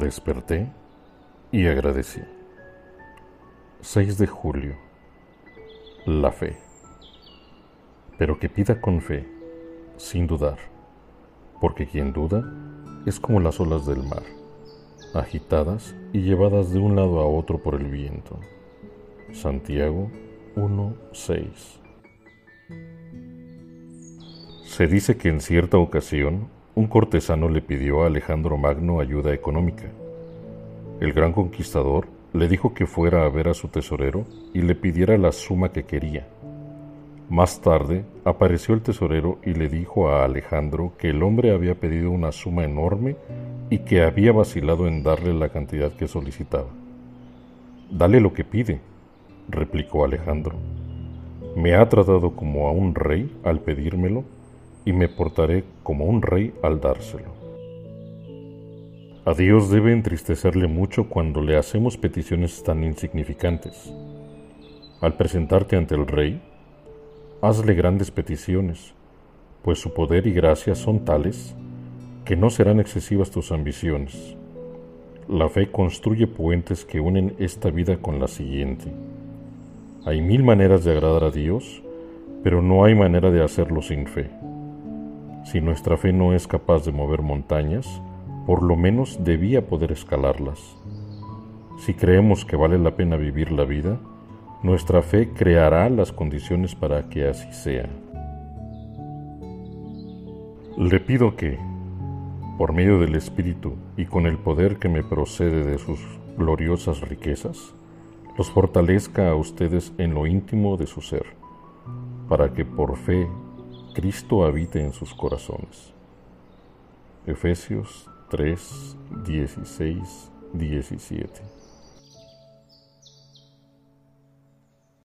Desperté y agradecí. 6 de julio. La fe. Pero que pida con fe, sin dudar, porque quien duda es como las olas del mar, agitadas y llevadas de un lado a otro por el viento. Santiago 1.6 Se dice que en cierta ocasión un cortesano le pidió a Alejandro Magno ayuda económica. El gran conquistador le dijo que fuera a ver a su tesorero y le pidiera la suma que quería. Más tarde apareció el tesorero y le dijo a Alejandro que el hombre había pedido una suma enorme y que había vacilado en darle la cantidad que solicitaba. Dale lo que pide, replicó Alejandro. Me ha tratado como a un rey al pedírmelo y me portaré como un rey al dárselo. A Dios debe entristecerle mucho cuando le hacemos peticiones tan insignificantes. Al presentarte ante el Rey, hazle grandes peticiones, pues su poder y gracia son tales que no serán excesivas tus ambiciones. La fe construye puentes que unen esta vida con la siguiente. Hay mil maneras de agradar a Dios, pero no hay manera de hacerlo sin fe. Si nuestra fe no es capaz de mover montañas, por lo menos debía poder escalarlas. Si creemos que vale la pena vivir la vida, nuestra fe creará las condiciones para que así sea. Le pido que, por medio del Espíritu y con el poder que me procede de sus gloriosas riquezas, los fortalezca a ustedes en lo íntimo de su ser, para que por fe Cristo habite en sus corazones. Efesios 3, 16, 17.